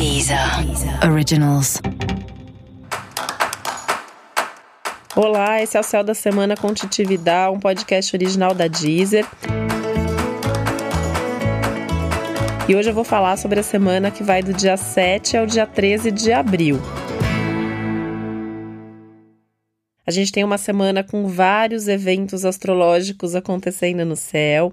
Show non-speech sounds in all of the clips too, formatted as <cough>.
Deezer Originals. Olá, esse é o Céu da Semana com Titividade, um podcast original da Deezer. E hoje eu vou falar sobre a semana que vai do dia 7 ao dia 13 de abril. A gente tem uma semana com vários eventos astrológicos acontecendo no céu.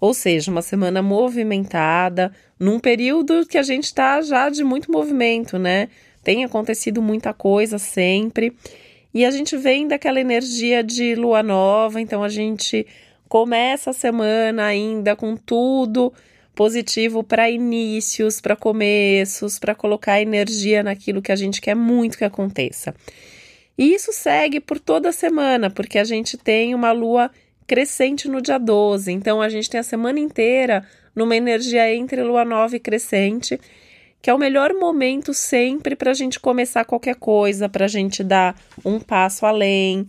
Ou seja, uma semana movimentada, num período que a gente está já de muito movimento, né? Tem acontecido muita coisa sempre. E a gente vem daquela energia de lua nova, então a gente começa a semana ainda com tudo positivo para inícios, para começos, para colocar energia naquilo que a gente quer muito que aconteça. E isso segue por toda a semana, porque a gente tem uma lua crescente no dia 12. Então a gente tem a semana inteira numa energia entre lua nova e crescente, que é o melhor momento sempre para a gente começar qualquer coisa, para a gente dar um passo além,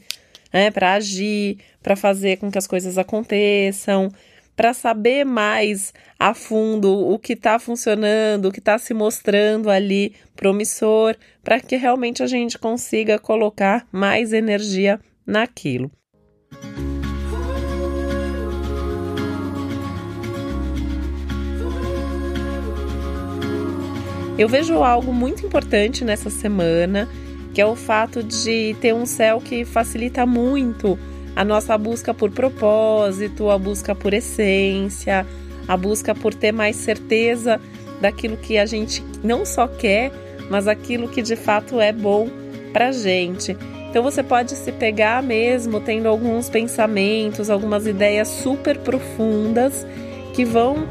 né, para agir, para fazer com que as coisas aconteçam, para saber mais a fundo o que está funcionando, o que está se mostrando ali promissor, para que realmente a gente consiga colocar mais energia naquilo. Eu vejo algo muito importante nessa semana, que é o fato de ter um céu que facilita muito a nossa busca por propósito, a busca por essência, a busca por ter mais certeza daquilo que a gente não só quer, mas aquilo que de fato é bom para gente. Então você pode se pegar mesmo tendo alguns pensamentos, algumas ideias super profundas que vão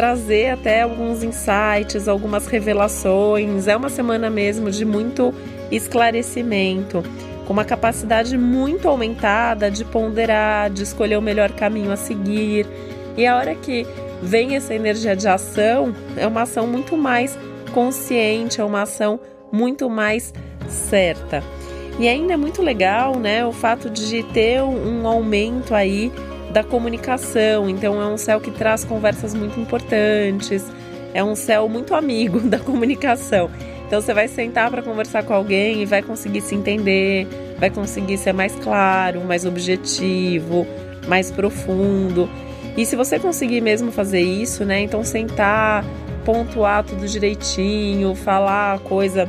trazer até alguns insights, algumas revelações. É uma semana mesmo de muito esclarecimento, com uma capacidade muito aumentada de ponderar, de escolher o melhor caminho a seguir. E a hora que vem essa energia de ação, é uma ação muito mais consciente, é uma ação muito mais certa. E ainda é muito legal, né, o fato de ter um aumento aí da comunicação. Então é um céu que traz conversas muito importantes, é um céu muito amigo <laughs> da comunicação. Então você vai sentar para conversar com alguém e vai conseguir se entender, vai conseguir ser mais claro, mais objetivo, mais profundo. E se você conseguir mesmo fazer isso, né? Então sentar, pontuar tudo direitinho, falar a coisa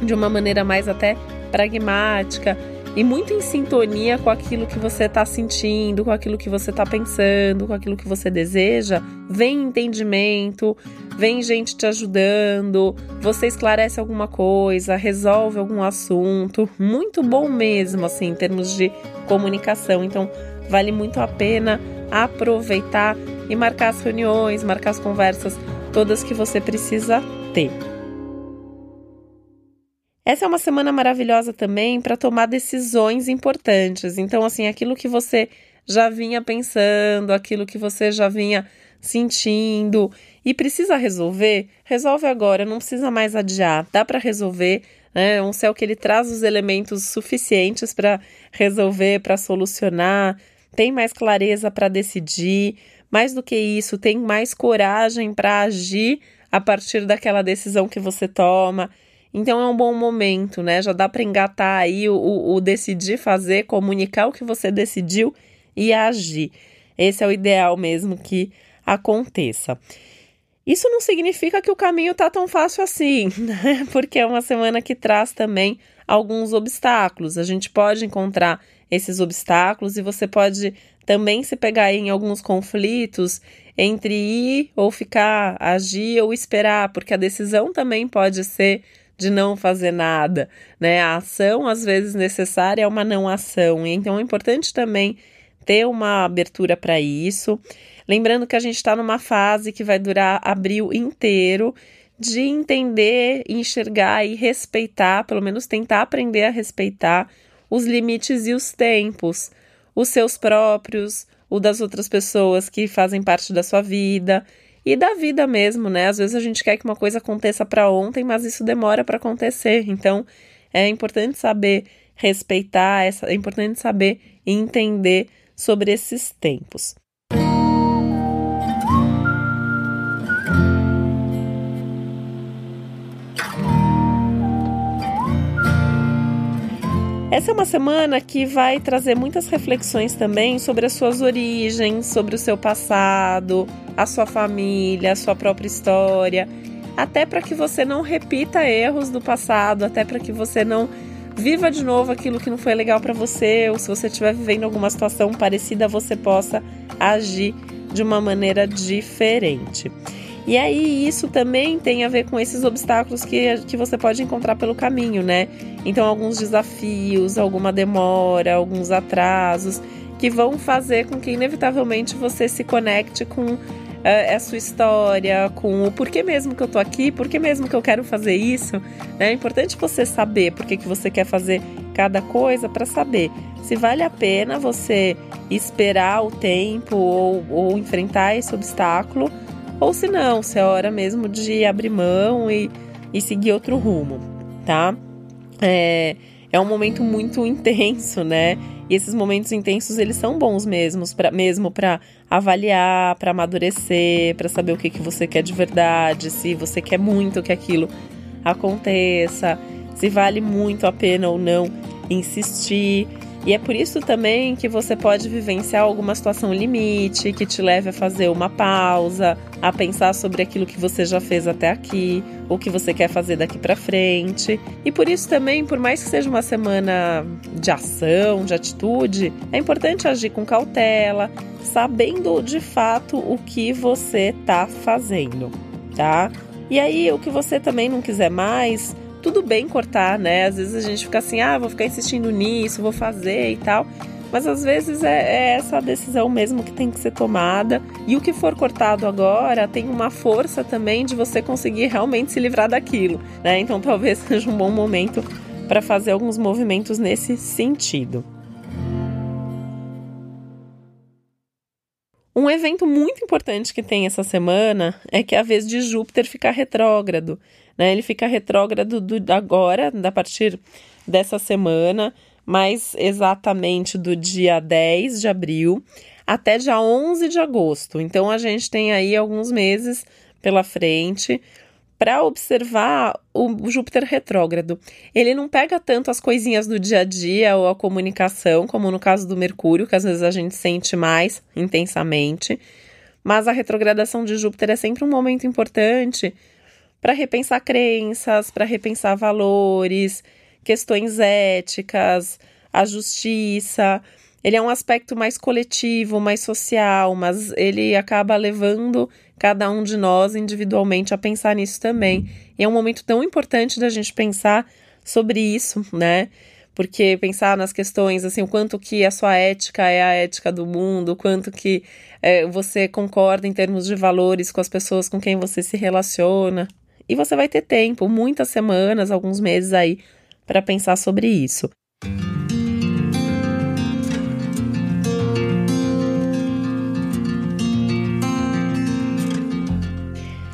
de uma maneira mais até pragmática e muito em sintonia com aquilo que você está sentindo, com aquilo que você está pensando, com aquilo que você deseja, vem entendimento, vem gente te ajudando, você esclarece alguma coisa, resolve algum assunto, muito bom mesmo, assim, em termos de comunicação. Então, vale muito a pena aproveitar e marcar as reuniões, marcar as conversas todas que você precisa ter. Essa é uma semana maravilhosa também para tomar decisões importantes. Então, assim, aquilo que você já vinha pensando, aquilo que você já vinha sentindo e precisa resolver, resolve agora, não precisa mais adiar, dá para resolver. Né? É um céu que ele traz os elementos suficientes para resolver, para solucionar, tem mais clareza para decidir. Mais do que isso, tem mais coragem para agir a partir daquela decisão que você toma. Então é um bom momento, né? Já dá para engatar aí o, o, decidir fazer, comunicar o que você decidiu e agir. Esse é o ideal mesmo que aconteça. Isso não significa que o caminho tá tão fácil assim, <laughs> né? Porque é uma semana que traz também alguns obstáculos. A gente pode encontrar esses obstáculos e você pode também se pegar em alguns conflitos entre ir ou ficar, agir ou esperar, porque a decisão também pode ser de não fazer nada, né? A ação, às vezes, necessária é uma não ação. Então, é importante também ter uma abertura para isso. Lembrando que a gente está numa fase que vai durar abril inteiro de entender, enxergar e respeitar, pelo menos tentar aprender a respeitar os limites e os tempos, os seus próprios, o das outras pessoas que fazem parte da sua vida e da vida mesmo, né? Às vezes a gente quer que uma coisa aconteça para ontem, mas isso demora para acontecer. Então, é importante saber respeitar, é importante saber entender sobre esses tempos. Essa é uma semana que vai trazer muitas reflexões também sobre as suas origens, sobre o seu passado, a sua família, a sua própria história, até para que você não repita erros do passado, até para que você não viva de novo aquilo que não foi legal para você, ou se você estiver vivendo alguma situação parecida, você possa agir de uma maneira diferente. E aí isso também tem a ver com esses obstáculos que, que você pode encontrar pelo caminho, né? Então alguns desafios, alguma demora, alguns atrasos que vão fazer com que inevitavelmente você se conecte com é, a sua história, com o porquê mesmo que eu tô aqui, porquê mesmo que eu quero fazer isso. Né? É importante você saber por que, que você quer fazer cada coisa para saber se vale a pena você esperar o tempo ou, ou enfrentar esse obstáculo ou se não, se é hora mesmo de abrir mão e, e seguir outro rumo, tá? É, é um momento muito <laughs> intenso, né? E esses momentos intensos, eles são bons mesmos pra, mesmo para avaliar, para amadurecer, para saber o que, que você quer de verdade, se você quer muito que aquilo aconteça, se vale muito a pena ou não insistir. E é por isso também que você pode vivenciar alguma situação limite que te leve a fazer uma pausa, a pensar sobre aquilo que você já fez até aqui, o que você quer fazer daqui para frente. E por isso também, por mais que seja uma semana de ação, de atitude, é importante agir com cautela, sabendo de fato o que você tá fazendo, tá? E aí, o que você também não quiser mais, tudo bem cortar, né? Às vezes a gente fica assim, ah, vou ficar insistindo nisso, vou fazer e tal. Mas às vezes é, é, essa decisão mesmo que tem que ser tomada. E o que for cortado agora tem uma força também de você conseguir realmente se livrar daquilo, né? Então talvez <laughs> seja um bom momento para fazer alguns movimentos nesse sentido. Um evento muito importante que tem essa semana é que é a vez de Júpiter ficar retrógrado. Né? Ele fica retrógrado do, agora, a partir dessa semana, mais exatamente do dia 10 de abril até dia 11 de agosto. Então a gente tem aí alguns meses pela frente para observar o Júpiter retrógrado. Ele não pega tanto as coisinhas do dia a dia ou a comunicação, como no caso do Mercúrio, que às vezes a gente sente mais intensamente. Mas a retrogradação de Júpiter é sempre um momento importante para repensar crenças, para repensar valores, questões éticas, a justiça. Ele é um aspecto mais coletivo, mais social, mas ele acaba levando cada um de nós individualmente a pensar nisso também. E é um momento tão importante da gente pensar sobre isso, né? Porque pensar nas questões, assim, o quanto que a sua ética é a ética do mundo, o quanto que é, você concorda em termos de valores com as pessoas com quem você se relaciona. E você vai ter tempo, muitas semanas, alguns meses aí, para pensar sobre isso.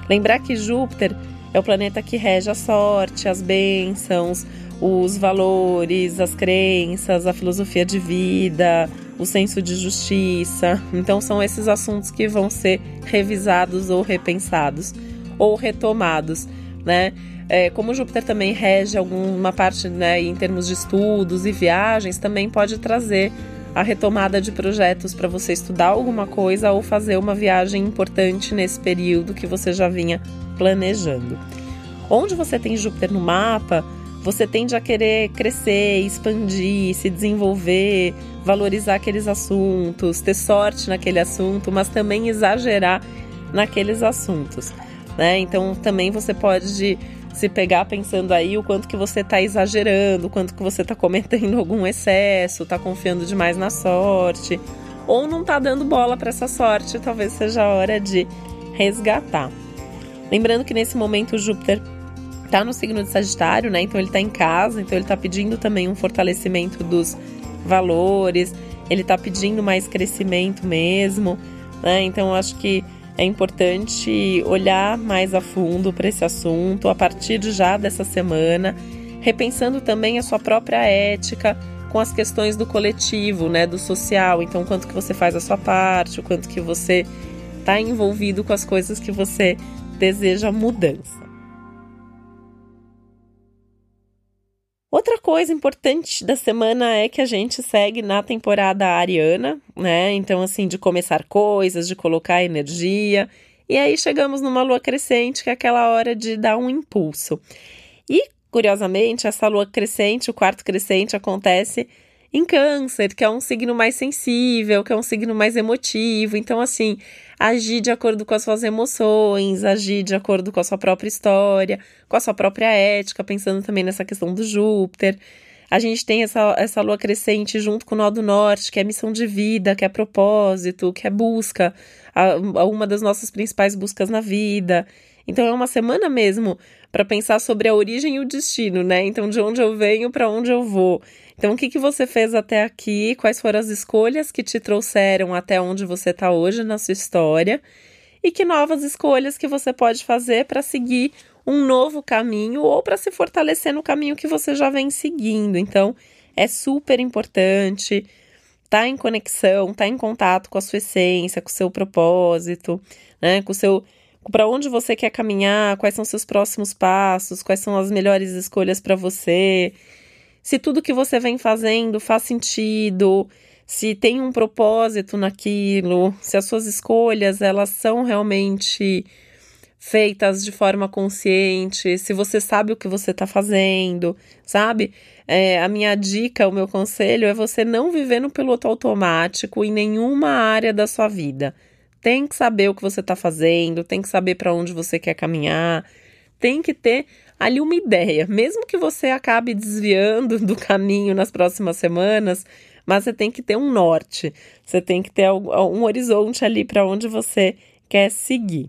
Lembrar que Júpiter é o planeta que rege a sorte, as bênçãos, os valores, as crenças, a filosofia de vida, o senso de justiça. Então, são esses assuntos que vão ser revisados ou repensados ou retomados, né? É, como Júpiter também rege alguma parte né, em termos de estudos e viagens, também pode trazer a retomada de projetos para você estudar alguma coisa ou fazer uma viagem importante nesse período que você já vinha planejando. Onde você tem Júpiter no mapa, você tende a querer crescer, expandir, se desenvolver, valorizar aqueles assuntos, ter sorte naquele assunto, mas também exagerar naqueles assuntos né? Então também você pode se pegar pensando aí o quanto que você está exagerando, o quanto que você está cometendo algum excesso, está confiando demais na sorte, ou não está dando bola para essa sorte, talvez seja a hora de resgatar. Lembrando que nesse momento Júpiter está no signo de Sagitário, né? Então ele está em casa, então ele está pedindo também um fortalecimento dos valores, ele está pedindo mais crescimento mesmo, né? Então eu acho que é importante olhar mais a fundo para esse assunto a partir já dessa semana, repensando também a sua própria ética com as questões do coletivo, né, do social. Então, quanto que você faz a sua parte, o quanto que você está envolvido com as coisas que você deseja mudança. Coisa importante da semana é que a gente segue na temporada ariana, né? Então, assim, de começar coisas, de colocar energia. E aí chegamos numa lua crescente, que é aquela hora de dar um impulso. E, curiosamente, essa lua crescente, o quarto crescente, acontece em Câncer, que é um signo mais sensível, que é um signo mais emotivo. Então, assim, agir de acordo com as suas emoções, agir de acordo com a sua própria história, com a sua própria ética, pensando também nessa questão do Júpiter. A gente tem essa, essa lua crescente junto com o nó do norte, que é missão de vida, que é propósito, que é busca, a, a uma das nossas principais buscas na vida. Então é uma semana mesmo para pensar sobre a origem e o destino, né? Então de onde eu venho, para onde eu vou. Então, o que, que você fez até aqui? Quais foram as escolhas que te trouxeram até onde você está hoje na sua história? E que novas escolhas que você pode fazer para seguir um novo caminho ou para se fortalecer no caminho que você já vem seguindo. Então, é super importante tá em conexão, tá em contato com a sua essência, com o seu propósito, né? Com o seu para onde você quer caminhar, quais são seus próximos passos, quais são as melhores escolhas para você se tudo que você vem fazendo faz sentido, se tem um propósito naquilo, se as suas escolhas elas são realmente feitas de forma consciente, se você sabe o que você está fazendo, sabe? É, a minha dica, o meu conselho é você não viver no piloto automático em nenhuma área da sua vida. Tem que saber o que você está fazendo, tem que saber para onde você quer caminhar, tem que ter ali uma ideia, mesmo que você acabe desviando do caminho nas próximas semanas, mas você tem que ter um norte, você tem que ter um horizonte ali para onde você quer seguir.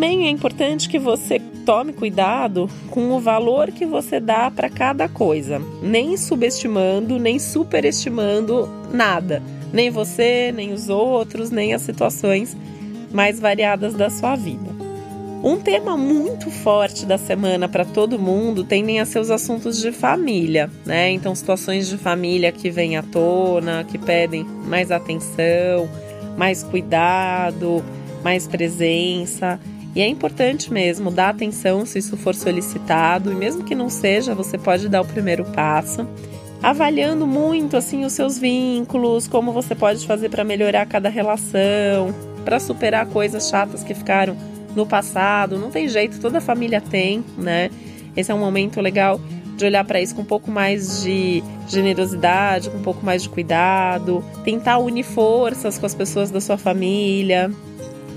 Também é importante que você tome cuidado com o valor que você dá para cada coisa, nem subestimando, nem superestimando nada nem você, nem os outros, nem as situações mais variadas da sua vida. Um tema muito forte da semana para todo mundo tendem a ser os assuntos de família, né? Então, situações de família que vêm à tona, que pedem mais atenção, mais cuidado, mais presença. E é importante mesmo dar atenção se isso for solicitado, e mesmo que não seja, você pode dar o primeiro passo avaliando muito assim os seus vínculos, como você pode fazer para melhorar cada relação, para superar coisas chatas que ficaram no passado. Não tem jeito, toda família tem, né? Esse é um momento legal de olhar para isso com um pouco mais de generosidade, com um pouco mais de cuidado, tentar unir forças com as pessoas da sua família,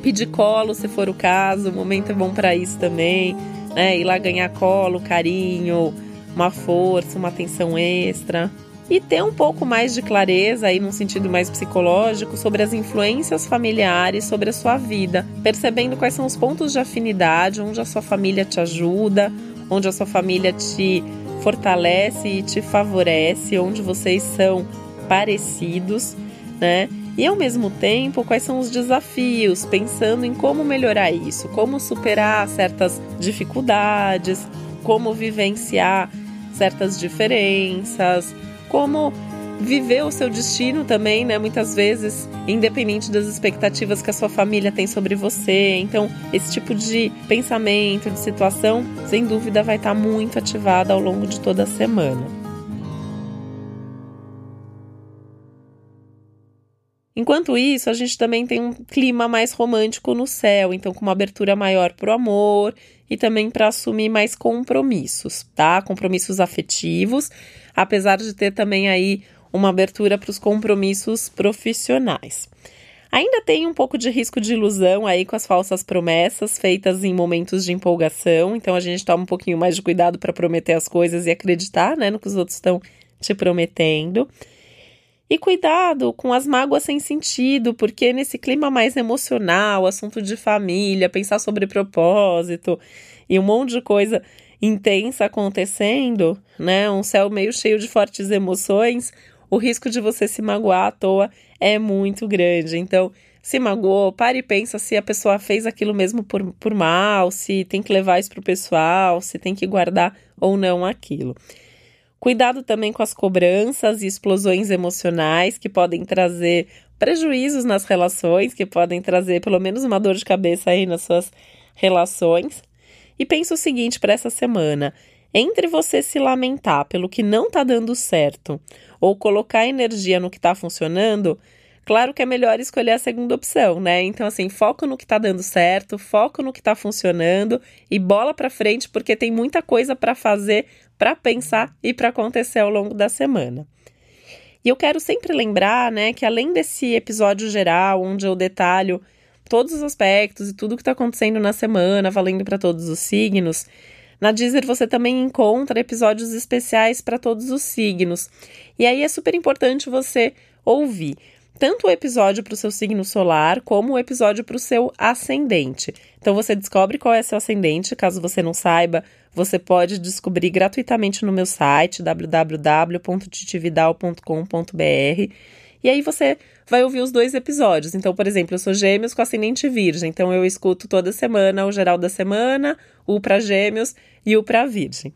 pedir colo se for o caso, o momento é bom para isso também, né? Ir lá ganhar colo, carinho, uma força, uma atenção extra. E ter um pouco mais de clareza aí num sentido mais psicológico sobre as influências familiares sobre a sua vida, percebendo quais são os pontos de afinidade, onde a sua família te ajuda, onde a sua família te fortalece e te favorece, onde vocês são parecidos, né? E ao mesmo tempo, quais são os desafios, pensando em como melhorar isso, como superar certas dificuldades, como vivenciar certas diferenças, como viver o seu destino também, né? Muitas vezes, independente das expectativas que a sua família tem sobre você. Então, esse tipo de pensamento, de situação, sem dúvida vai estar muito ativada ao longo de toda a semana. Enquanto isso, a gente também tem um clima mais romântico no céu, então com uma abertura maior para o amor e também para assumir mais compromissos, tá? Compromissos afetivos, apesar de ter também aí uma abertura para os compromissos profissionais. Ainda tem um pouco de risco de ilusão aí com as falsas promessas feitas em momentos de empolgação, então a gente toma um pouquinho mais de cuidado para prometer as coisas e acreditar, né, no que os outros estão te prometendo. E cuidado com as mágoas sem sentido, porque nesse clima mais emocional, assunto de família, pensar sobre propósito e um monte de coisa intensa acontecendo, né? Um céu meio cheio de fortes emoções, o risco de você se magoar à toa é muito grande. Então, se magoou, pare e pensa se a pessoa fez aquilo mesmo por, por mal, se tem que levar isso para o pessoal, se tem que guardar ou não aquilo. Cuidado também com as cobranças e explosões emocionais que podem trazer prejuízos nas relações que podem trazer pelo menos uma dor de cabeça aí nas suas relações. E pensa o seguinte para essa semana: entre você se lamentar pelo que não está dando certo ou colocar energia no que está funcionando, claro que é melhor escolher a segunda opção, né? Então, assim, foco no que está dando certo, foco no que está funcionando e bola para frente, porque tem muita coisa para fazer, para pensar e para acontecer ao longo da semana. E eu quero sempre lembrar, né, que além desse episódio geral, onde eu detalho todos os aspectos e tudo que está acontecendo na semana, valendo para todos os signos, na Deezer você também encontra episódios especiais para todos os signos. E aí é super importante você ouvir tanto o episódio para o seu signo solar como o episódio para o seu ascendente. Então você descobre qual é seu ascendente, caso você não saiba, você pode descobrir gratuitamente no meu site www.titividal.com.br. E aí você vai ouvir os dois episódios. Então, por exemplo, eu sou Gêmeos com ascendente Virgem, então eu escuto toda semana o geral da semana, o para Gêmeos e o para Virgem.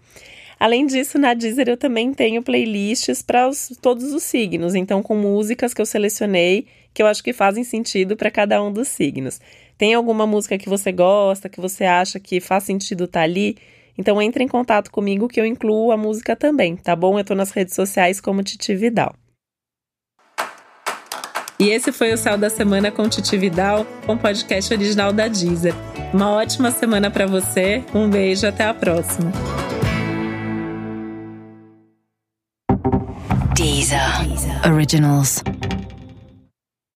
Além disso, na Deezer eu também tenho playlists para todos os signos, então com músicas que eu selecionei que eu acho que fazem sentido para cada um dos signos. Tem alguma música que você gosta, que você acha que faz sentido estar tá ali? Então entre em contato comigo que eu incluo a música também, tá bom? Eu tô nas redes sociais como Titi Vidal. E esse foi o Céu da Semana com Titi Vidal, um podcast original da Deezer. Uma ótima semana para você, um beijo, até a próxima. Deezer. Originals.